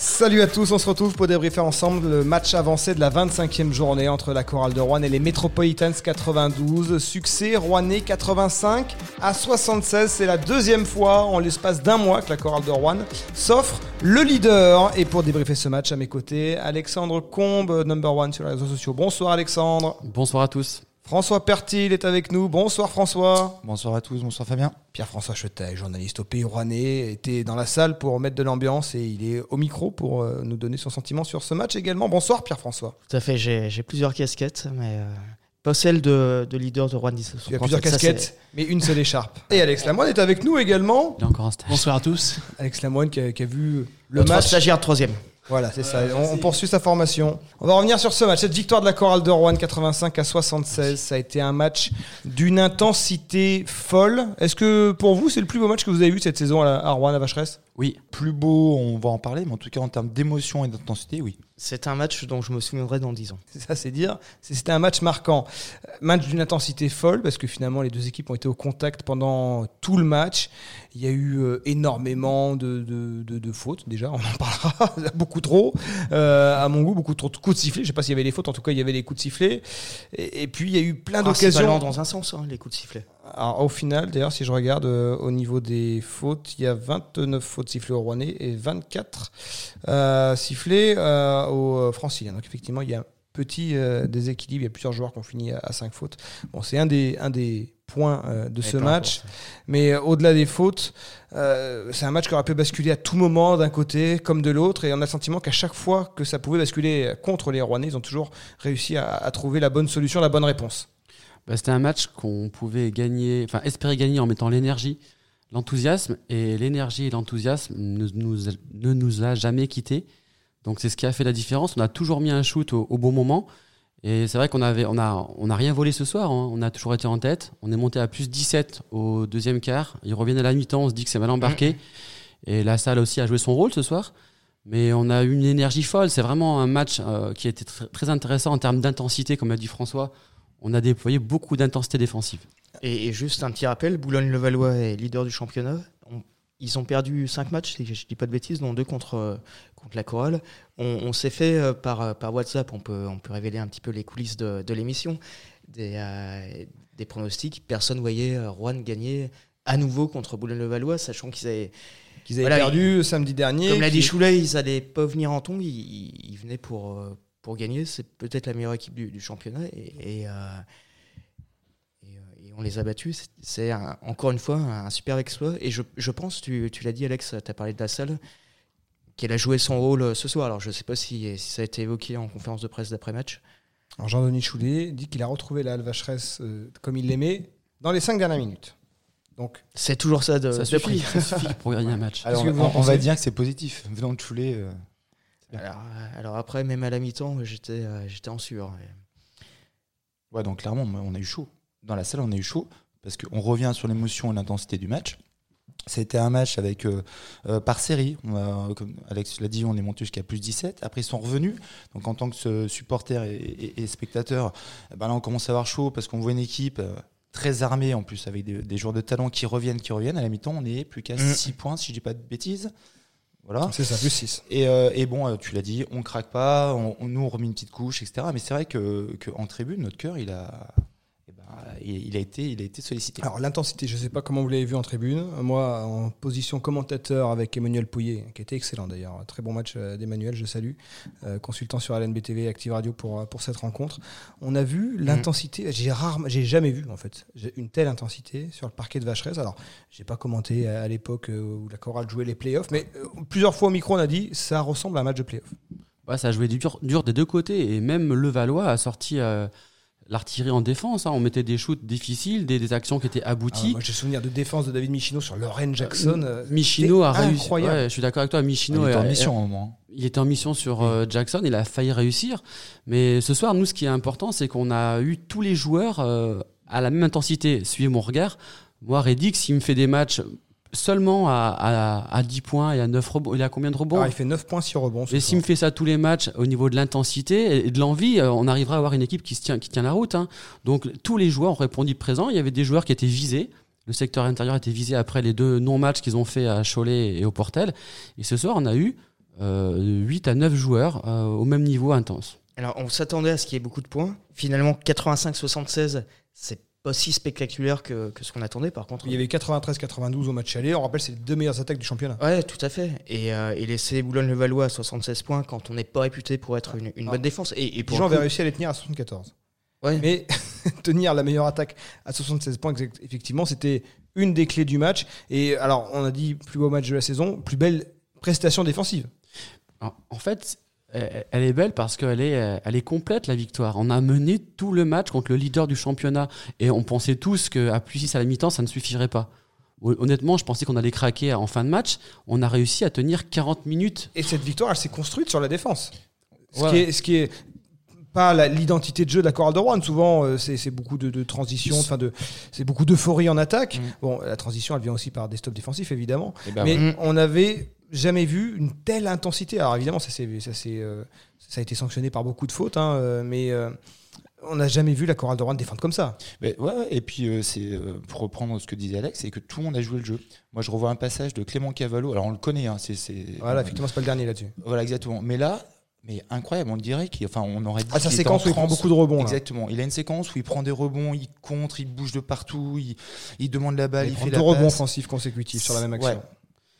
Salut à tous, on se retrouve pour débriefer ensemble le match avancé de la 25e journée entre la Chorale de Rouen et les Metropolitans 92. Succès rouennais 85 à 76. C'est la deuxième fois en l'espace d'un mois que la Chorale de Rouen s'offre le leader. Et pour débriefer ce match à mes côtés, Alexandre Combe, number one sur les réseaux sociaux. Bonsoir Alexandre. Bonsoir à tous. François Pertil est avec nous. Bonsoir François. Bonsoir à tous, bonsoir Fabien. Pierre-François Chetet, journaliste au Pays Rouennais, était dans la salle pour mettre de l'ambiance et il est au micro pour euh, nous donner son sentiment sur ce match également. Bonsoir Pierre-François. Tout à fait, j'ai plusieurs casquettes, mais euh, pas celle de, de leader de Rouen Tu as plusieurs casquettes, mais une seule écharpe. Et Alex Lamoine est avec nous également. Il est encore en stage. Bonsoir à tous. Alex Lamoine qui a, qui a vu le Notre match. stagiaire troisième. Voilà, c'est ça. On, on poursuit sa formation. On va revenir sur ce match. Cette victoire de la chorale de Rouen 85 à 76, ça a été un match d'une intensité folle. Est-ce que pour vous, c'est le plus beau match que vous avez vu cette saison à, la- à Rouen, à Vacheresse? Oui, plus beau, on va en parler, mais en tout cas en termes d'émotion et d'intensité, oui. C'est un match dont je me souviendrai dans 10 ans. C'est ça, c'est dire. C'était un match marquant. Euh, Match d'une intensité folle parce que finalement les deux équipes ont été au contact pendant tout le match. Il y a eu euh, énormément de, de, de- de fautes déjà, on en parlera beaucoup trop. Euh, à mon goût, beaucoup trop de coups de sifflet. Je sais pas s'il y avait les fautes, en tout cas il y avait les coups de sifflet. Et, et puis il y a eu plein Principalement d'occasions. dans un sens, hein, les coups de sifflet. Alors, au final, d'ailleurs, si je regarde euh, au niveau des fautes, il y a 29 fautes sifflées au Rouennais et 24 euh, sifflés euh, au euh, Francilien. Donc effectivement, il y a un petit déséquilibre. Il y a plusieurs joueurs qui ont fini à, 5 fautes. Bon, c'est un des, un des points de ce match. Mais au-delà des fautes, c'est un match qui aurait pu basculer à tout moment d'un côté comme de l'autre. Et on a le sentiment qu'à chaque fois que ça pouvait basculer contre les Rouennais, ils ont toujours réussi à, à trouver la bonne solution, la bonne réponse. Bah, C'était un match qu'on pouvait gagner, enfin espérer gagner en mettant l'énergie, l'enthousiasme. Et l'énergie et l'enthousiasme ne nous, ne nous a jamais quittés. Donc c'est ce qui a fait la différence. On a toujours mis un shoot au, au bon moment. Et c'est vrai qu'on avait, on a, on a rien volé ce soir. hein. On a toujours été en tête. On est monté à plus 17 au deuxième quart. Ils reviennent à la mi-temps. On se dit que c'est mal embarqué. Et la salle aussi a joué son rôle ce soir. Mais on a eu une énergie folle. C'est vraiment un match euh, qui a été tr- très intéressant en termes d'intensité, comme a dit François. On a déployé beaucoup d'intensité défensive. Et, et juste un petit rappel, Boulogne-le-Valois est leader du championnat. On- ils ont perdu 5 matchs, si je dis pas de bêtises, dont deux contre, contre la chorale. On, on s'est fait euh, par, euh, par WhatsApp, on peut, on peut révéler un petit peu les coulisses de, de l'émission, des, euh, des pronostics. Personne voyait euh, Rouen gagner à nouveau contre Boulogne-le-Valois, sachant qu'ils avaient Qu'ils avaient Voilà, perdu samedi dernier. Comme l'a dit Choulet, ils allaient pas venir en tombe, ils, ils- venaient pour, pour gagner. C'est peut-être la meilleure équipe du, du championnat et, et, euh, et, euh, et on les a battus. C'est- un- encore une fois un super exploit. Et je, je pense, tu, tu l'as dit Alex, tu as parlé de la salle, qu'elle a joué son rôle euh, ce soir. Alors je sais pas si, si ça a été évoqué en conférence de presse d'après-match. Alors Jean-Denis Choulet dit qu'il a retrouvé la Vacheresse euh, comme il l'aimait dans les cinq dernières minutes. Donc, C'est toujours ça de, ça, de suffit, prix. ça suffit pour gagner un match. Alors, on, on va dire que c'est positif. Venant de Choulet, euh, Alors, euh, alors après, même à la mi-temps, j'étais euh, j'étais en sueur. ouais, donc clairement, on a eu chaud. Dans la salle, on a eu chaud parce qu'on revient sur l'émotion et l'intensité du match. C'était un match avec euh, euh, par série. On a, comme Alex l'a dit, on est monté jusqu'à plus 17. Après, ils sont revenus. Donc, en tant que supporter et, et- et spectateur, eh ben là, on commence à avoir chaud parce qu'on voit une équipe euh, très armée en plus avec des, des joueurs de talent qui reviennent, qui reviennent. À la mi-temps, on est plus qu'à Mm. 6 points, si je dis pas de bêtises. Voilà. c'est ça, plus 6. Et, euh, et bon, euh, tu l'as dit, on craque pas, on, on- nous on remet une petite couche, etc. Mais c'est vrai que, que en tribune, notre cœur, il a, il, il a été, il a été sollicité. Alors l'intensité, je ne sais pas comment vous l'avez vu en tribune. Moi, en position commentateur avec Emmanuel Pouillet, qui était excellent d'ailleurs. Très bon match euh, d'Emmanuel, je salue. Euh, consultant sur LNBTV et Active Radio pour, euh, pour cette rencontre. On a vu l'intensité, j'ai rarement, j'ai jamais vu en fait, j'ai une telle intensité sur le parquet de Vacheresse. Alors, j'ai pas commenté à, à l'époque euh, où la chorale jouait les playoffs, mais euh, plusieurs fois au micro, on a dit ça ressemble à un match de playoff. Ouais, ça a joué dur, dur des deux côtés. Et même le Valois a sorti euh, l'artillerie en défense. hein. On mettait des shoots difficiles, des, des actions qui étaient Ah, abouties. moi, j'ai souvenir de défense de David Michino sur Lorraine Jackson. euh, Michino a réussi. incroyable. Ouais, je suis d'accord avec toi. Michino il était en mission au moment. il était en mission sur euh, Jackson, il a failli réussir. Mais ce soir, nous, ce qui est important, c'est qu'on a eu tous les joueurs euh, à la même intensité. Suivez mon regard. Moi, Reddick, s'il me fait des matchs seulement à, à, à 10 points et à 9 rebonds. Il a combien de rebonds Alors, il fait 9 points, 6 rebonds. Et s'il me fait ça tous les matchs au niveau de l'intensité et de l'envie, euh, on arrivera à avoir une équipe qui, se tient, qui tient la route. hein. Donc tous les joueurs ont répondu présent. Il y avait des joueurs qui étaient visés. Le secteur intérieur était visé après les deux non-matchs qu'ils ont fait à Cholet et au Portel. Et ce soir, on a eu euh, 8 à 9 joueurs euh, au même niveau intense. Alors, on s'attendait à ce qu'il y ait beaucoup de points. Finalement, 85-76, c'est pas si spectaculaire que, que ce qu'on attendait. Par contre, Il y avait 93-92 au match aller. On rappelle, c'est les deux meilleures attaques du championnat. Ouais, tout à fait. Et, euh, et laisser Boulogne-le-Valois à 76 points quand on n'est pas réputé pour être une, une Ah. bonne défense. Et, et pour avait réussi à les tenir à 74. Ouais. Mais tenir la meilleure attaque à 76 points, effectivement, c'était une des clés du match. Et alors, on a dit plus beau match de la saison, plus belle prestation défensive. En fait, elle est belle parce qu'elle est, euh, elle est complète, la victoire. On a mené tout le match contre le leader du championnat. Et on pensait tous qu'à plus 6 à la mi-temps, ça ne suffirait pas. Hon- Honnêtement, je pensais qu'on allait craquer en fin de match. On a réussi à tenir 40 minutes. Et cette victoire, elle s'est construite sur la défense. Ce, Ouais. qui, est, ce qui est pas l'identité de jeu de la chorale de Rouen. Souvent, euh, c'est beaucoup de, de transition, enfin de, c'est beaucoup d'euphorie en attaque. Mm. Bon, la transition, elle vient aussi par des stops défensifs, évidemment. Et ben mais on n'avait jamais vu une telle intensité. Alors évidemment, ça, euh, ça a été sanctionné par beaucoup de fautes, hein, euh, mais euh, on n'a jamais vu la chorale de Rouen défendre comme ça. Mais ouais, ouais, et puis euh, c'est euh, pour reprendre ce que disait Alex, c'est que tout le monde a joué le jeu. Moi, je revois un passage de Clément Cavallo. Alors on le connaît, hein, c'est Voilà, effectivement, c'est pas le dernier là-dessus. voilà exactement. Mais là, mais incroyable, on dirait qu'il, enfin, on aurait dit. Ah, sa séquence en où il prend beaucoup de rebonds. là. Exactement. Il a une séquence où il prend des rebonds, il contre, il bouge de partout, il, il demande la balle, Il il, prend fait deux la rebonds offensifs consécutifs sur la même action. Ouais.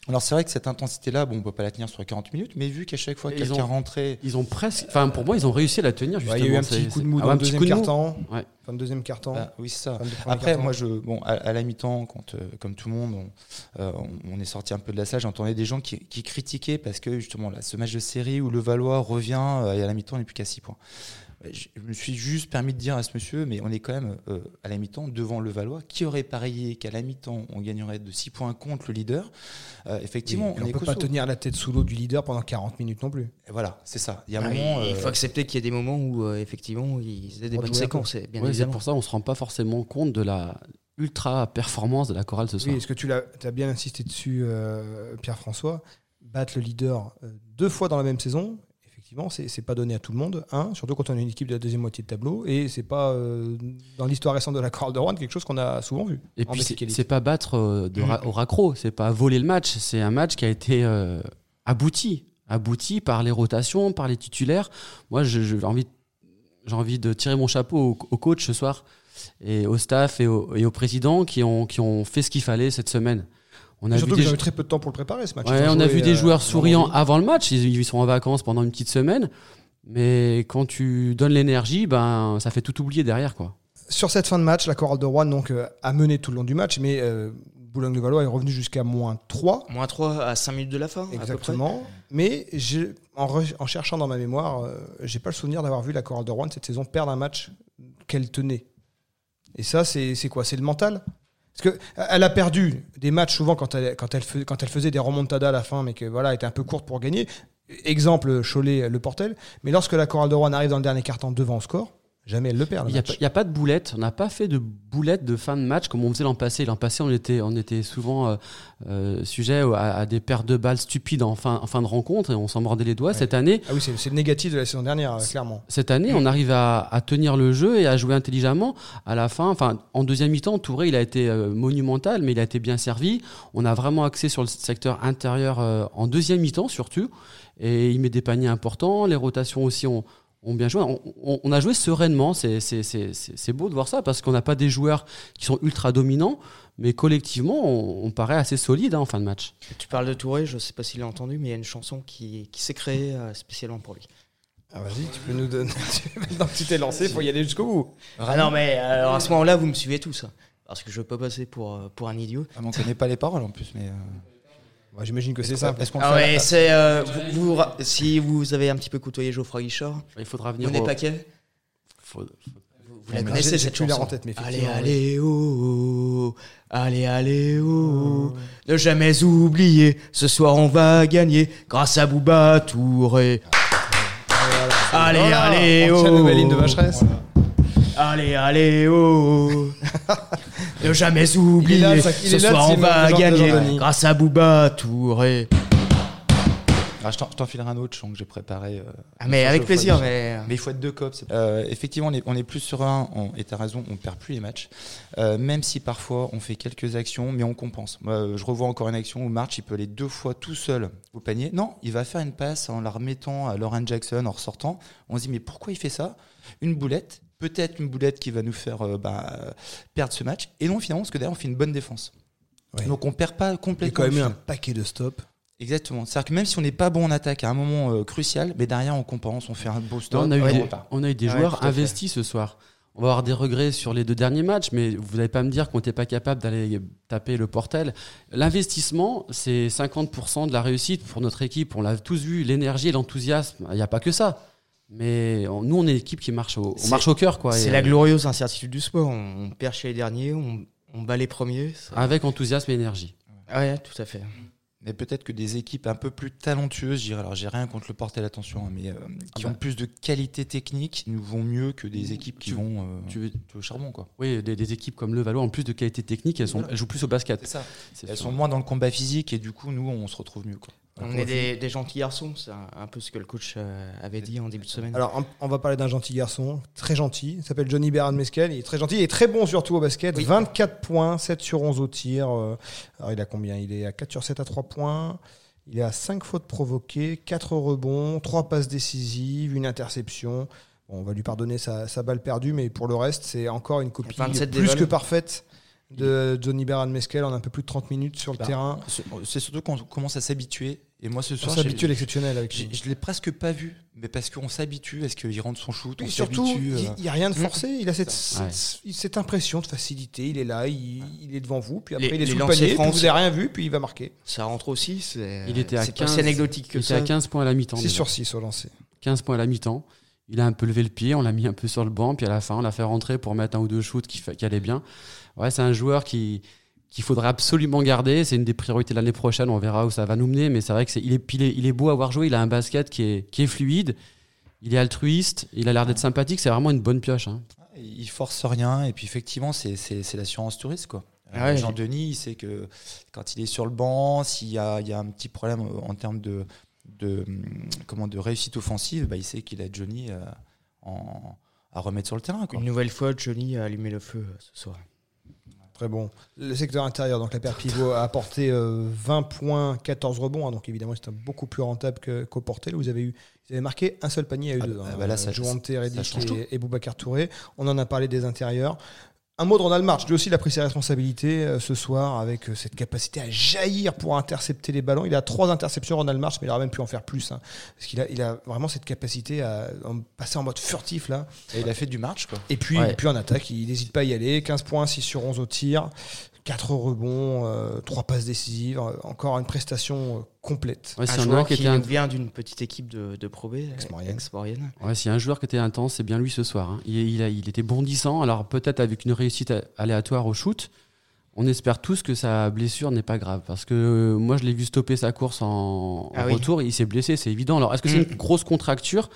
Alors c'est vrai que cette intensité-là, bon, on peut pas la tenir sur 40 minutes, mais vu qu'à chaque fois quelqu'un ont- rentrait, Ils ont presque. Enfin, pour moi, ils ont réussi à la tenir, justement. Ouais, il y a eu un petit coup de mou Ah, dans le deuxième. Ouais. De deuxième quart-temps. bah, oui c'est ça. Après, moi, je, bon, à, à la mi-temps, quand, euh, comme tout le monde, on, euh, on- on est sorti un peu de la salle, j'entendais des gens qui, qui critiquaient parce que justement, là, ce match de série où le Valois revient euh, et à la mi-temps, il n'est plus qu'à 6 points. Je me suis juste permis de dire à ce monsieur, mais on est quand même euh, à la mi-temps devant le Valois. Qui aurait parié qu'à la mi-temps, on gagnerait de 6 points contre le leader? Euh, Effectivement, Oui, on, est peut pas tenir la tête sous l'eau du leader pendant 40 minutes non plus. Et Voilà, c'est ça. Il y a un Ah oui, moment. il euh, faut accepter qu'il y ait des moments où, euh, effectivement, ils faisaient des On bonnes séquences, et bien Ouais, pour ça qu'on se rend pas forcément compte de la ultra performance de la chorale ce soir. Oui, est-ce que tu l'as as bien insisté dessus, euh, Pierre-François? Battre le leader deux fois dans la même saison, effectivement, c'est pas donné à tout le monde. Un, surtout quand on est une équipe de la deuxième moitié de tableau, et c'est pas euh, dans l'histoire récente de la chorale de Rouen quelque chose qu'on a souvent vu. Et puis c'est pas battre euh, de ra- au raccro, c'est pas voler le match, c'est un match qui a été euh, abouti, abouti par les rotations, par les titulaires. Moi, j'ai envie, envie de tirer mon chapeau au, au coach ce soir et au staff et au, et au président qui ont, qui ont fait ce qu'il fallait cette semaine. On a surtout vu que des, j'avais très peu de temps pour le préparer ce match. ouais, on a vu des euh, joueurs souriants avant le match. Ils, ils sont en vacances pendant une petite semaine. Mais quand tu donnes l'énergie, ben, ça fait tout oublier derrière, quoi. Sur cette fin de match, la chorale de Rouen donc, euh, a mené tout le long du match, mais euh, Boulogne-le-Valois est revenu jusqu'à moins 3. Moins 3 à 5 minutes de la fin, à peu près. Exactement. Mais j'ai- en, re- en cherchant dans ma mémoire, euh, j'ai pas le souvenir d'avoir vu la chorale de Rouen cette saison perdre un match qu'elle tenait. Et ça, c'est c'est quoi? C'est le mental? Parce que euh, a perdu des matchs souvent quand elle, faisait des remontadas à la fin, mais que voilà, était un peu courte pour gagner. Exemple, Cholet, le Portel. Mais lorsque la chorale de Rouen arrive dans le dernier quart-temps devant au score, jamais elle le perd. Il n'y a, pas- a de boulette. On n'a pas fait de boulette de fin de match comme on faisait l'an passé. L'an passé, on était, on était souvent euh, euh, sujet à, à des paires de balles stupides en fin, en fin de rencontre et on s'en mordait les doigts. Cette année, Ah oui, c'est le négatif de la saison dernière, euh, clairement. cette année, on arrive à, à tenir le jeu et à jouer intelligemment. À la fin, enfin, en deuxième mi-temps, Touré, il a été euh, monumental, mais il a été bien servi. On a vraiment axé sur le secteur intérieur en deuxième mi-temps surtout, et il met des paniers importants. Les rotations aussi ont, ont bien joué. On, on- on a joué sereinement. C'est c'est- c'est- c'est- c'est beau de voir ça parce qu'on n'a pas des joueurs qui sont ultra dominants, mais collectivement, on, on paraît assez solide hein, en fin de match. Tu parles de Touré, je sais pas s'il l'a entendu, mais il y a une chanson qui, qui s'est créée euh, spécialement pour lui. Ah, vas-y, tu peux nous donner. Maintenant que tu t'es lancé, il faut y aller jusqu'au bout. Ah non, mais alors à ce moment-là, vous me suivez tous. hein. Parce que je veux pas passer pour, euh, pour un idiot. Ah, mais on connaît pas les paroles en plus, mais. euh, J'imagine que c'est ça. Est-ce qu'on Ah fait ouais, c'est. euh, vous, vous si vous avez un petit peu côtoyé Geoffroy Guichard, Il faudra vous venir. au- pas quai faut- Vous Ouais, la mais connaissez j'ai- cette l'air chanson en tête, mais Allez, effectivement, allez, oh, oh, allez, allez, oh, ne jamais oublier, ce soir on va gagner grâce à Bouba Touré. Allez, Voilà, allez, on tient oh. le Maline de Vacheresse. Allez, allez, oh, oh. Ne jamais oublier. là, ça- Ce là, soir, c'est on va gagner grâce à Bouba Touré. Ah, je t'en- je t'en filerai un autre chant que j'ai préparé. euh, Ah, mais avec plaisir, fois. mais. Mais il faut être deux cops. Euh, effectivement, on est, on est plus serein, on, et tu as raison, on perd plus les matchs. Euh, même si parfois on fait quelques actions, mais on compense. Moi, je revois encore une action où March, il peut aller deux fois tout seul au panier. Non, il va faire une passe en la remettant à Lauren Jackson en ressortant. On se dit, mais pourquoi il fait ça? Une boulette, peut-être une boulette qui va nous faire euh, bah, perdre ce match. Et non, finalement, parce que derrière, on fait une bonne défense. Ouais. Donc on perd pas Il y a complètement. quand même un paquet de stops. Exactement. C'est-à-dire que même si on n'est pas bon en attaque à un moment euh, crucial, mais derrière on compense, on fait un beau stop. Non, on, a eu des, on repart. on a eu des Ouais, joueurs investis ce soir. On va avoir des regrets sur les deux derniers matchs, mais vous n'allez pas me dire qu'on n'était pas capable d'aller taper le portel. L'investissement, c'est 50% de la réussite pour notre équipe. On l'a tous vu, l'énergie et l'enthousiasme. Il n'y a pas que ça. Mais on- nous, on est une équipe qui marche au, on C'est- marche au cœur. Quoi, C'est Et, la euh, glorieuse incertitude du sport. On, on perd chez les derniers, on, on bat les premiers. ça- Avec enthousiasme et énergie. Ouais, tout à fait. Mais peut-être que des équipes un peu plus talentueuses, je dirais, alors j'ai rien contre le portel, attention, hein, mais euh, qui Ah bah. ont plus de qualité technique, nous vont mieux que des équipes qui Tu- vont euh, Tu veux- au charbon. quoi. oui, des, des équipes comme le Valois, en plus de qualité technique, elles, sont, Voilà. elles jouent plus au basket. C'est ça. C'est Elles sûr. sont moins dans le combat physique et du coup, nous, on se retrouve mieux. Quoi. On est des, des gentils garçons, c'est un, un peu ce que le coach euh, avait dit en début de semaine. Alors, on- on va parler d'un gentil garçon, très gentil. Il s'appelle Johnny Beran Mescal. Il est très gentil. Il est très bon surtout au basket. Oui. 24 points, 7 sur 11 au tir. Euh, Alors, il a combien? Il est à 4 sur 7 à 3 points. Il est à 5 fautes provoquées, 4 rebonds, 3 passes décisives, une interception. Bon, on va lui pardonner sa, sa balle perdue, mais pour le reste, c'est encore une copie 27 plus que parfaite de Johnny Beran Mescal en un peu plus de 30 minutes sur le Bah, terrain. C'est surtout qu'on commence à s'habituer. Et moi, ce On soir, j'ai- s'habitue à l'exceptionnel avec je l'ai presque pas vu, mais parce qu'on s'habitue. Est-ce qu'il rentre son shoot Et On surtout, il euh, n'y a rien de Mm. forcé. Il a cette, Ouais. cette, cette impression de facilité. Il est là, il, il est devant vous, puis après Les- il est sous le panier, puis francs, vous n'avez rien vu, puis il va marquer. Ça rentre aussi. C'est Il était à c'est pas 15 si anecdotique que Il était ça. à 15 points à la mi-temps. 6 déjà. sur 6 au lancer. 15 points à la mi-temps. Il a un peu levé le pied, on l'a mis un peu sur le banc, puis à la fin, on l'a fait rentrer pour mettre un ou deux shoots qui, qui allaient bien. Ouais, c'est un joueur qui qu'il faudrait absolument garder. C'est une des priorités de l'année prochaine. On verra où ça va nous mener. Mais c'est vrai que c'est il est, il est, il est beau à avoir joué. Il a un basket qui est, qui est fluide. Il est altruiste. Il a l'air d'être sympathique. C'est vraiment une bonne pioche. hein. Il force rien et puis effectivement c'est c'est c'est l'assurance touriste quoi. Ah ouais, Jean Denis il sait que quand il est sur le banc, s'il y a, il y a un petit problème en termes de de hum, comment de réussite offensive, bah, il sait qu'il a Johnny euh, en- à remettre sur le terrain quoi. Une nouvelle fois, Johnny a allumé le feu euh, ce soir. Très bon. Le secteur intérieur, donc la paire pivot a apporté euh, 20 points, 14 rebonds. hein, donc évidemment, c'est beaucoup plus rentable qu'au Portel. Vous avez eu, vous avez marqué un seul panier à eux Ah deux. bah, hein, bah là, ça- Jouante, et, et Boubacar Touré. On en a parlé des intérieurs. Un mot de Ronald March. Lui aussi, il a pris ses responsabilités euh, ce soir avec euh, cette capacité à jaillir pour intercepter les ballons. Il a trois interceptions, Ronald March, mais il aurait même pu en faire plus. hein, parce qu'il a, il a vraiment cette capacité à en- passer en mode furtif là. Et il a fait du march quoi. Et puis, Ouais. et puis en attaque, il n'hésite pas à y aller. 15 points, 6 sur 11 au tir, 4 rebonds, 3 passes décisives. euh, Encore une prestation euh, complète. Ouais, un joueur qui qui était un- vient d'une petite équipe de, de Pro B, ex-Maurienne. Ouais, s'il y a un joueur qui était intense, c'est bien lui ce soir. hein. Il, il a- il était bondissant, alors peut-être avec une réussite aléatoire au shoot. On espère tous que sa blessure n'est pas grave. Parce que euh, moi, je l'ai vu stopper sa course en, Ah en oui. retour. Il s'est blessé, c'est évident. Alors, est-ce que c'est Mm. une grosse contracture?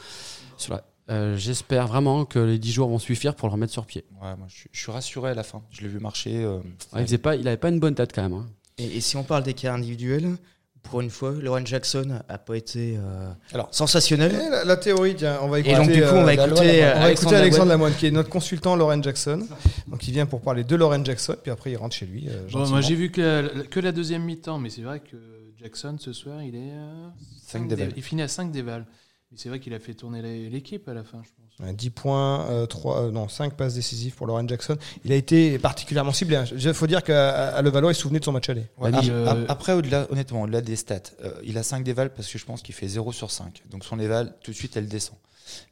Sur la- euh, J'espère vraiment que les 10 jours vont suffire pour le remettre sur pied. Ouais, moi, je, suis- je suis rassuré à la fin. Je l'ai vu marcher. euh, Ouais, il faisait pas, il avait pas une bonne tête quand même. hein. Et, et si on parle des cas individuels, pour une fois, Lauren Jackson a pas été euh, Alors, sensationnel. Et la, la théorie, tiens, on va Et écouter, donc, du coup, on va écouter, Lamoine. on va écouter Alexandre Alexandre Lamoine. Qui est notre consultant Lauren Jackson. Donc, il vient pour parler de Lauren Jackson, puis après, il rentre chez lui. euh, Bon, moi j'ai vu que la, que la deuxième mi-temps, mais c'est vrai que Jackson ce soir il est à Cinq cinq dévals. dé- il finit à 5 dévals. Mais c'est vrai qu'il a fait tourner l'équipe à la fin, je pense. Ouais, 10 points, euh, 3, non, 5 passes décisives pour Lauren Jackson. Il a été particulièrement ciblé. hein. Il faut dire qu'à à Levallois, il se souvenait de son match aller. Ouais, euh, ap- Après, au-delà, honnêtement, au-delà des stats, euh, il a 5 dévals parce que je pense qu'il fait 0 sur 5. Donc son éval, tout de suite, elle descend.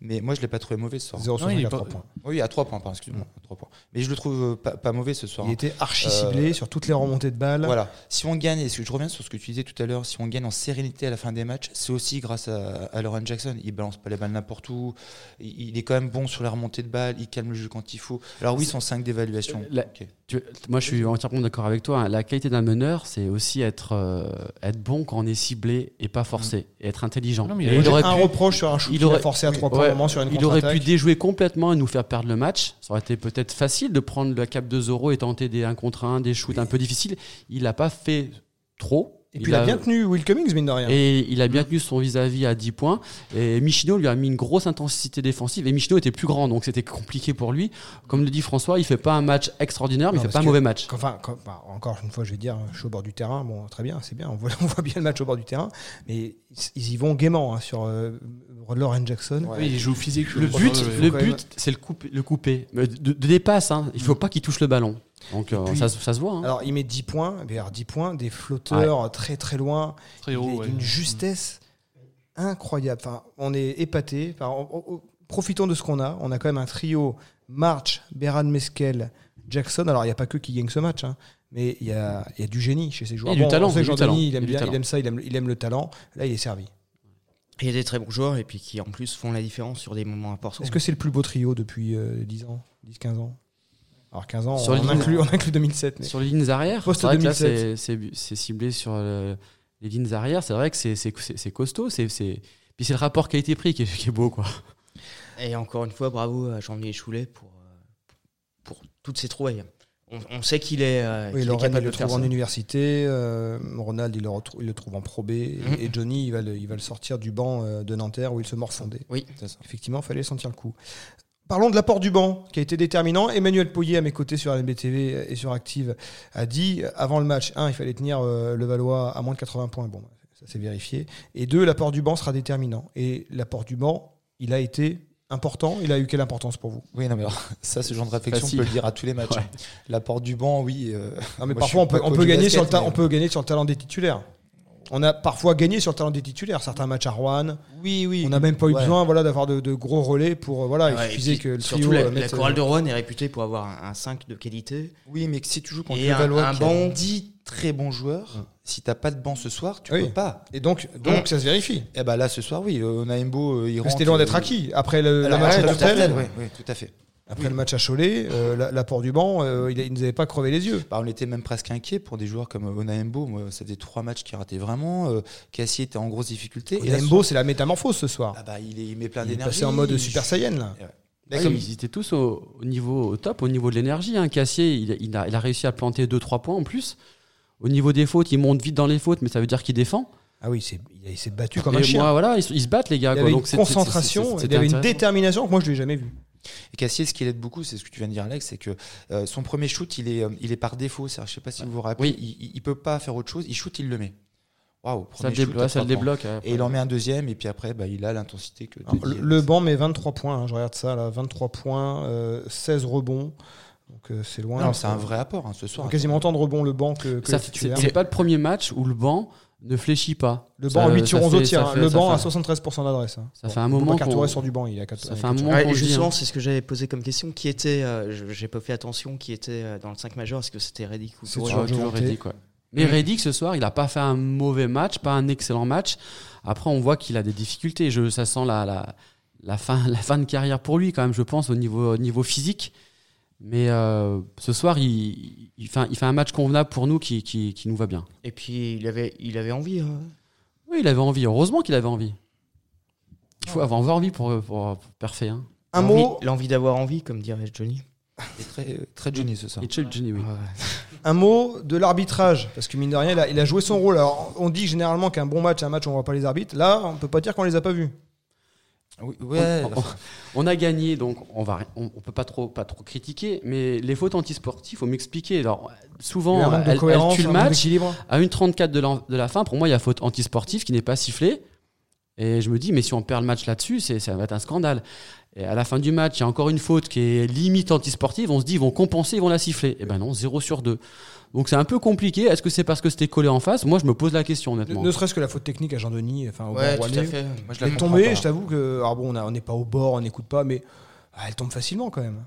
Mais moi, je l'ai pas trouvé mauvais ce soir. 0 sur Non, il 5 est à pas- 3 points. Oui, à 3 points, pardon, excuse-moi. points. Mais je le trouve euh, pas, pas mauvais ce soir. Il était archi Euh, ciblé sur toutes les remontées de balles. Voilà. Si on gagne, et je reviens sur ce que tu disais tout à l'heure, si on gagne en sérénité à la fin des matchs, c'est aussi grâce à, à Lauren Jackson. Il balance pas les balles n'importe où. Il, il est quand même bon sur la remontée de balles. Il calme le jeu quand il faut. Alors oui, son 5 d'évaluation. La-. Tu- moi, je suis entièrement d'accord avec toi. hein. La qualité d'un meneur, c'est aussi être, euh, être bon quand on est ciblé et pas forcé, et être intelligent. Non, mais Et il il aurait un pu, reproche sur un shoot il aurait- forcé à trois points ouais, au moment sur une il aurait pu déjouer complètement et nous faire perdre le match. Ça aurait été peut-être facile de prendre la cape de Zoro et tenter des 1 contre 1, des shoots un peu difficiles. Il n'a pas fait trop. Et puis il a bien tenu Will Cummings, mine de rien. Et il a bien tenu son vis-à-vis à 10 points. Et Michino lui a mis une grosse intensité défensive. Et Michino était plus grand, donc c'était compliqué pour lui. Comme le dit François, il fait pas un match extraordinaire, mais Non, il fait pas un mauvais match. Enfin, quand- enfin, encore une fois, je vais dire, je suis au bord du terrain. Bon, très bien, c'est bien. On voit, on voit bien le match au bord du terrain. Mais ils, y vont gaiement hein, sur euh, Lauren Jackson. Oui, il joue physique. Le but, le but, c'est le couper, le couper. Mais De, de dépasse, hein. il faut pas qu'il touche le ballon. Donc euh, puis- ça, se- ça se voit. hein. Alors, il met 10 points. Mais alors, 10 points, des flotteurs très très loin. Très Il haut, est ouais. d'une justesse incroyable. Enfin, on est épaté. Enfin, profitons de ce qu'on a. On a quand même un trio March, Beran Meskel, Jackson. Alors, il n'y a pas que qui gagne ce match, hein, mais il y a, il y a du génie chez ces joueurs. Et du talent, du il aime bien, il ça, il aime, il aime le talent. Là, il est servi. Il y a des très bons joueurs et puis qui en plus font la différence sur des moments importants. Est-ce que c'est le plus beau trio depuis euh, 10 ans 10-15 ans? Alors 15 ans, Sur on, les lignes- inclut, on inclut 2007. mais- Sur les lignes arrière, c'est vrai que là, 2007. c'est- c'est c'est ciblé sur les lignes arrière. C'est vrai que c'est- c'est c'est- c'est costaud. c'est c'est- Puis c'est le rapport qualité-prix qui, est- qui est beau. Quoi. Et encore une fois, bravo à Jean-Louis Choulet pour, pour toutes ses trouvailles. On, on sait qu'il est, euh, Oui, qu'il est Lorraine, capable il le de faire trouve en ça. université. euh, Ronald, il le, il le trouve en Pro B. et- Mhm. Et Johnny, il va, le, il va le sortir du banc euh, de Nanterre où il se morfondait. Oui, C'est ça. Effectivement, il fallait sentir le coup. Parlons de l'apport du banc, qui a été déterminant. Emmanuel Poyer, à mes côtés sur LBTV et sur Active, a dit euh, avant le match, un, il fallait tenir euh, le Valois à moins de 80 points. Bon, ça s'est vérifié. Et deux, l'apport du banc sera déterminant. Et l'apport du banc, il a été important. Il a eu quelle importance pour vous? Oui, non, mais alors, ça, ce genre de réflexion, Facile. on peut le dire à tous les matchs. Ouais. L'apport du banc, oui. euh, Non, mais parfois, on peut, on peut de gagner basket, sur le ta- mais- on peut gagner sur le talent des titulaires. On a parfois gagné sur le talent des titulaires. Certains matchs à Rouen, Oui, oui. on n'a même pas eu Ouais. besoin voilà, d'avoir de, de gros relais pour. euh, Voilà, Ouais, il et suffisait puis, que le surtout trio. la, euh, la chorale de Rouen est réputée pour avoir un, un 5 de qualité. Oui, mais que si tu joues contre Et le un- un a 10 très bons joueurs, si t'as pas de banc ce soir, tu Oui. peux pas. Et donc, donc ça se vérifie. Et bah là, ce soir, oui, Naimbo, euh, il Mais rentre. C'était loin d'être acquis. Après le, le alors, match ouais, à tout à fait, ouais, tout à fait. Après le match à Cholet, euh, la- l'apport du banc, euh, il, il nous avait pas crevé les yeux. Bah, on était même presque inquiet pour des joueurs comme Onaembo. C'était trois matchs qui rataient vraiment. Euh, Cassie était en grosse difficulté. Lembo, c'est la métamorphose ce soir. ah bah, il, est, il met plein Il est d'énergie. passé en mode Super Saiyan là. Ouais, comme- Ils étaient tous au, au niveau au top, au niveau de l'énergie. Hein. Cassier, il, il a, il a réussi à planter 2-3 points en plus. Au niveau des fautes, il monte vite dans les fautes, mais ça veut dire qu'il défend. Ah oui, c'est- il, s'est battu comme un chien. moi, voilà, ils, se- ils se battent, les gars. il y quoi. avait Donc une c'est- c'est- concentration, c'est- il y avait une détermination que moi je l'ai jamais vu. Et Cassier, ce qui l'aide beaucoup, c'est ce que tu viens de dire, Alex, c'est que euh, son premier shoot, il est, euh, il est par défaut. Je sais pas si vous vous rappelez, Oui. il, il- peut pas faire autre chose. Il shoot, il le met. Waouh, Ça shoot, ça le débloque. hein. Et il en met un deuxième, et puis après, bah, il a l'intensité que. Alors, le, le banc met 23 points, hein, je regarde ça là, 23 points, euh, 16 rebonds. Donc euh, c'est loin. Non, c'est un vrai apport hein, ce soir. a quasiment autant de rebonds le banc que, que Ça c'est pas le premier match où le banc ne fléchit pas. Le Ça- banc à 8 sur ça 11 au tir. hein. fait- Le banc à fait- 73% d'adresse. hein. Ça fait un moment Boubacar qu'on- Touré sur du banc, il a 4 Ça fait un moment Ouais, justement, hein. c'est ce que j'avais posé comme question. Qui était, euh, je- j'ai pas fait attention, qui était euh, dans le 5 majeur Est-ce que c'était Reddick ou toujours Joventé. Reddick, ouais. Mais Reddick ce soir, il a pas fait un mauvais match, pas un excellent match. Après, on voit qu'il a des difficultés. Je, ça sent la, la, la, fin, la fin de carrière pour lui, quand même, je pense, au niveau, au niveau physique. Mais euh, ce soir, il, il, fait un, il fait un match convenable pour nous qui, qui, qui nous va bien. Et puis il avait, il avait envie. hein. Oui, il avait envie. Heureusement qu'il avait envie. Il faut avoir envie pour, pour, pour parfait. Hein. Un L'envie- mot, L'envie d'avoir envie, comme dirait Johnny. Il est très, très Johnny ce soir. Et Johnny, oui. un mot de l'arbitrage, parce que mine de rien, il a, il a joué son rôle. Alors, on dit généralement qu'un bon match, c'est un match où on voit pas les arbitres. Là, on peut pas dire qu'on les a pas vus. Oui, ouais, On- on- On a gagné, donc on va, on, on peut pas trop, pas trop critiquer, mais les fautes antisportives, faut m'expliquer. Alors souvent, elles tuent le match. À une 34 de la, de la fin, pour moi, il y a faute antisportive qui n'est pas sifflée. Et je me dis, mais si on perd le match là-dessus, c'est, ça va être un scandale. Et à la fin du match, il y a encore une faute qui est limite antisportive. On se dit, ils vont compenser, ils vont la siffler. Et ben non, 0 sur 2. Donc c'est un peu compliqué. Est-ce que c'est parce que c'était collé en face? Moi, je me pose la question, Ne, honnêtement. ne serait-ce que la faute technique à Jean-Denis, enfin, au Ouais, banc tout rouennais. à fait. Moi, je Elle la est tombée, pas. je t'avoue que. Alors bon, on n'est pas au bord, on n'écoute pas, mais ah, elle tombe facilement quand même.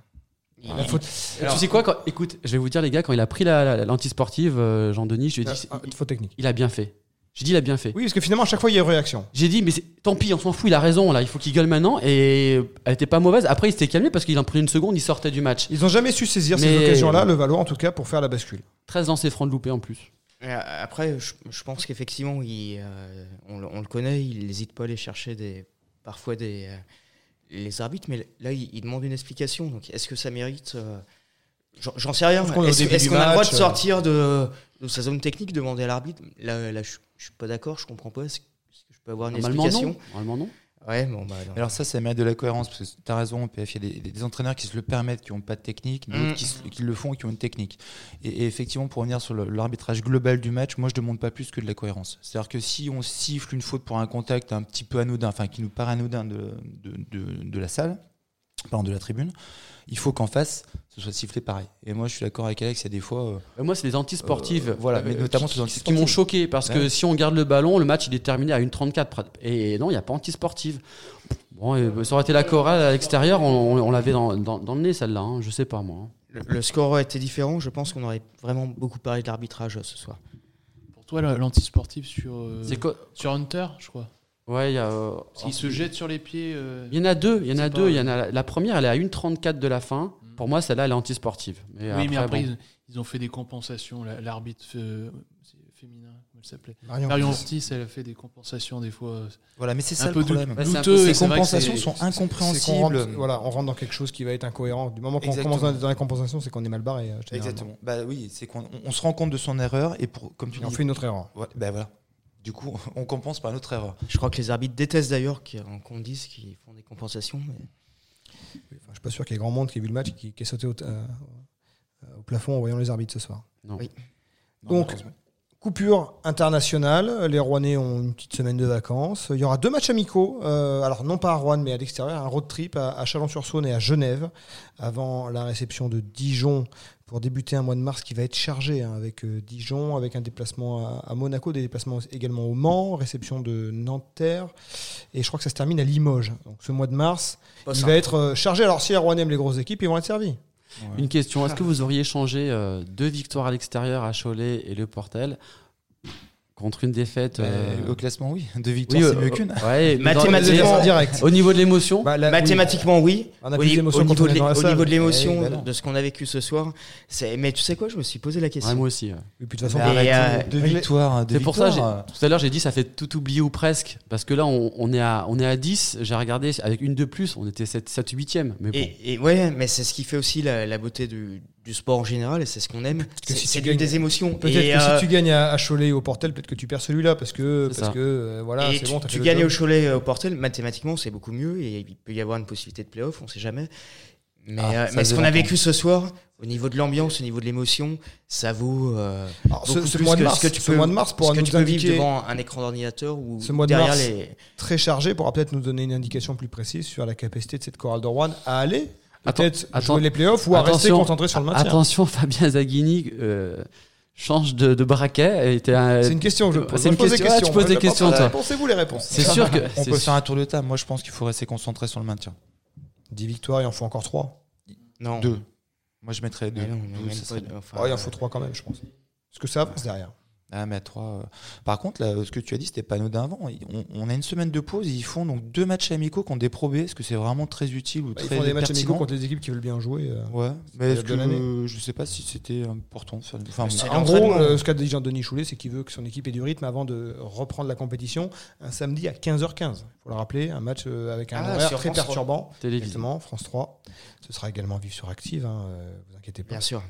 La faute, tu sais quoi quand, Écoute, je vais vous dire, les gars, quand il a pris la, la- l'antisportive, euh, Jean-Denis, je lui ai dit, Ah, faute technique. il a bien fait. J'ai dit, il a bien fait. Oui, parce que finalement, à chaque fois, il y a une réaction. J'ai dit, mais tant pis, on s'en fout, il a raison, là, il faut qu'il gueule maintenant. Et elle était pas mauvaise. Après, il s'était calmé parce qu'il en prenait une seconde, il sortait du match. Ils n'ont jamais su saisir ces Mais- occasions-là, le Valois en tout cas, pour faire la bascule. 13 lancers francs de loupé en plus. Et Après, je, je pense qu'effectivement, euh, on, le- on le connaît, il n'hésite pas à aller chercher des, parfois des, euh, les arbitres, mais là, il, il demande une explication. Donc, est-ce que ça mérite euh, J'en sais rien. Qu'on est Est-ce qu'on a le droit de euh. sortir de, de sa zone technique, demander à l'arbitre? Là, là, je, je suis pas d'accord, je comprends pas. Est-ce que je peux avoir une Normalement, explication non. Normalement, non. Ouais, bon, bah, alors. Alors ça, ça mérite de la cohérence, parce que tu as raison, au PF, il y a des, des entraîneurs qui se le permettent, qui n'ont pas de technique, d'autres Mm. qui, se- qui le font et qui ont une technique. Et, et effectivement, pour revenir sur l'arbitrage global du match, moi je demande pas plus que de la cohérence. C'est-à-dire que si on siffle une faute pour un contact un petit peu anodin, enfin qui nous paraît anodin de, de, de- de la salle, pardon, de la tribune, il faut qu'en face, ce soit sifflé pareil. Et moi je suis d'accord avec Alex, il y a des fois... euh, Euh, Moi, c'est les antisportives. Euh, voilà, mais notamment qui, sur les qui- qui m'ont choqué parce que si on garde le ballon, le match il est terminé à une 34. Et non, il n'y a pas antisportive. Bon, et, ça aurait été la chorale à l'extérieur, on, on- on l'avait dans, dans- dans le nez celle-là. hein. Je sais pas moi. Le, le score aurait été différent. Je pense qu'on aurait vraiment beaucoup parlé de l'arbitrage euh, ce soir. Pour toi, la- l'antisportif sur, euh, C'est quoi sur Hunter, je crois. Ouais, il y a. euh, se jette sur les pieds. euh, Il y en a deux. Il y en a deux. Il y en a la première, elle est à une 34 de la fin. Mm. Pour moi, celle-là, elle est antisportive. Mais oui, mais après, bon. ils, ils ont fait des compensations. La- L'arbitre euh, féminin, comment elle s'appelait Marion. Marion Ortiz, elle a fait des compensations des fois. Voilà, mais c'est ça Un le problème. Ouais, c'est un douteux. peu- Ces compensations sont incompréhensibles. rentre, voilà, on rentre dans quelque chose qui va être incohérent. Du moment qu'on commence dans, dans les compensations, c'est qu'on est mal barré. Exactement. Bah oui, c'est qu'on on- on se rend compte de son erreur et pour, comme tu Et on dis, fait une autre erreur. Ouais, bah voilà. Du coup, on compense par une autre erreur. Je crois que les arbitres détestent d'ailleurs qu'on dise qu'ils font des compensations. mais- Enfin, je suis pas sûr qu'il y ait grand monde qui ait vu le match et qui, qui ait sauté au, euh, au plafond en voyant les arbitres ce soir. Non. Oui. Donc, Coupure internationale, les Rouennais ont une petite semaine de vacances. Il y aura deux matchs amicaux, euh, alors non pas à Rouen mais à l'extérieur, un road trip à, à Chalon-sur-Saône et à Genève, avant la réception de Dijon pour débuter un mois de mars qui va être chargé hein, avec euh, Dijon, avec un déplacement à, à Monaco, des déplacements également au Mans, réception de Nanterre, et je crois que ça se termine à Limoges. Donc ce mois de mars, Pas il simple. va être euh, chargé. Alors si les Rouennais aiment les grosses équipes, ils vont être servis. Une question est-ce que vous auriez changé euh, deux victoires à l'extérieur à Cholet et Le Portel contre une défaite euh, Au classement, oui. Deux victoires, oui, c'est euh, mieux qu'une. ouais, Mathématiquement, direct. Au niveau de l'émotion, Bah, la- Mathématiquement, oui. On a Au, ni- au niveau on de au niveau de Eh, l'émotion, bah de, ce qu'on a vécu ce soir, c'est- mais tu sais quoi, je me suis posé la question. ouais, moi aussi. ouais. Et puis de toute façon, Mais, Arrête, euh, deux victoires. deux C'est pour ça, tout à l'heure, j'ai dit ça fait tout oublier ou presque. Parce que là, on, on est, à, on est à 10. J'ai regardé avec une de plus, on était 7, 7 8e. Mais bon. Et, et ouais, mais c'est ce qui fait aussi la, la beauté du, du sport en général, et c'est ce qu'on aime. C'est si tu gagnes- des émotions. Peut-être que euh, si tu gagnes à, à Cholet et au Portel, peut-être que tu perds celui-là parce que parce ça. que euh, voilà, c'est tu, bon. tu gagnes au Cholet euh, au Portel, mathématiquement, c'est beaucoup mieux, et il peut y avoir une possibilité de playoff, on sait jamais. Mais, Ah, euh, mais ce qu'on a vécu ce soir, au niveau de l'ambiance, au niveau de l'émotion, ça vaut euh, Alors, ce, plus mois de que mars, ce que tu ce peux, mois de mars ce que nous tu peux vivre devant un écran d'ordinateur ou Ce mois de derrière mars. les. très chargé pourra peut-être nous donner une indication plus précise sur la capacité de cette chorale de Rouen à aller peut-être jouer les playoffs ou à rester Attention, concentré sur le maintien. Attention, Fabien Zaghini euh, change de, de braquet. et était un- C'est une question que je C'est pose. une question. Ah, tu poses des questions, toi. Pensez-vous les réponses. C'est sûr que. On peut sûr- faire un tour de table. Moi, je pense qu'il faut rester concentré sur le maintien. 10 victoires, il en faut encore 3. Non. Deux. Moi, je mettrais deux. Mais non, Deux, même ça pas serait de- bien. enfin, Oh, il en faut 3 quand même, je pense. Parce que ça avance derrière. Ah, mais à trois. euh. Par contre, là, ce que tu as dit, c'était pas anodin avant. On, on a une semaine de pause. Ils font donc deux matchs amicaux contre des probés. Est-ce que c'est vraiment très utile ou Bah, Ils très font des matchs amicaux contre les équipes qui veulent bien jouer. euh. Ouais, mais est-ce que euh, je sais pas si c'était important de faire. Enfin, En gros, euh, ce qu'a dit Jean-Denis Choulet, c'est qu'il veut que son équipe ait du rythme avant de reprendre la compétition un samedi à 15h15. Il faut le rappeler, un match euh, avec un Ah, horaire très France 3. perturbant. Exactement, France 3. Ce sera également vif sur Active, hein, vous inquiétez pas. Bien sûr.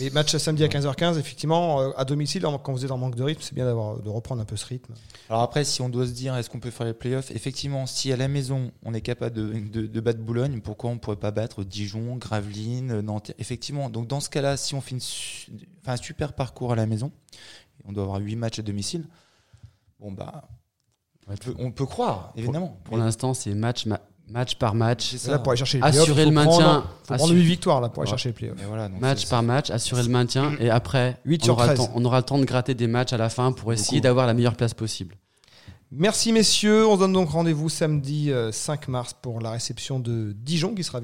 Mais match samedi à 15h15, effectivement, euh, à domicile, quand vous êtes en manque de rythme, c'est bien d'avoir de reprendre un peu ce rythme. Alors après, si on doit se dire, est-ce qu'on peut faire les playoffs? Effectivement, si à la maison, on est capable de, de- de battre Boulogne, pourquoi on ne pourrait pas battre Dijon, Gravelines, Nanterre Effectivement, donc dans ce cas-là, si on fait une su- enfin, un super parcours à la maison, on doit avoir 8 matchs à domicile, bon bah, on peut, on peut croire, évidemment. Pour l'instant, c'est match, ma- match par match. ça. Là, pour aller chercher les Assurer playoffs, le faut maintien. Prendre, faut prendre assurer- 8 victoires là, pour aller Ouais. chercher les playoffs. Voilà, Match par match, assurer le maintien. Et après, 8 on sur aura, le 13. temps, on aura le temps de gratter des matchs à la fin pour essayer d'avoir la meilleure place possible. Merci messieurs, on se donne donc rendez-vous samedi euh, 5 mars pour la réception de Dijon qui sera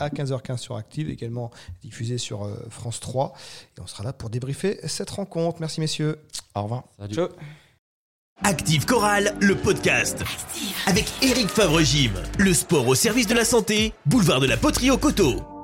à 15h15 sur Active, également diffusée sur euh, France 3. Et on sera là pour débriefer cette rencontre. Merci messieurs. Au revoir. Salut. Ciao. Active Chorale, le podcast. Avec Eric Favre-Gym. Le sport au service de la santé, boulevard de la Poterie au Coteau.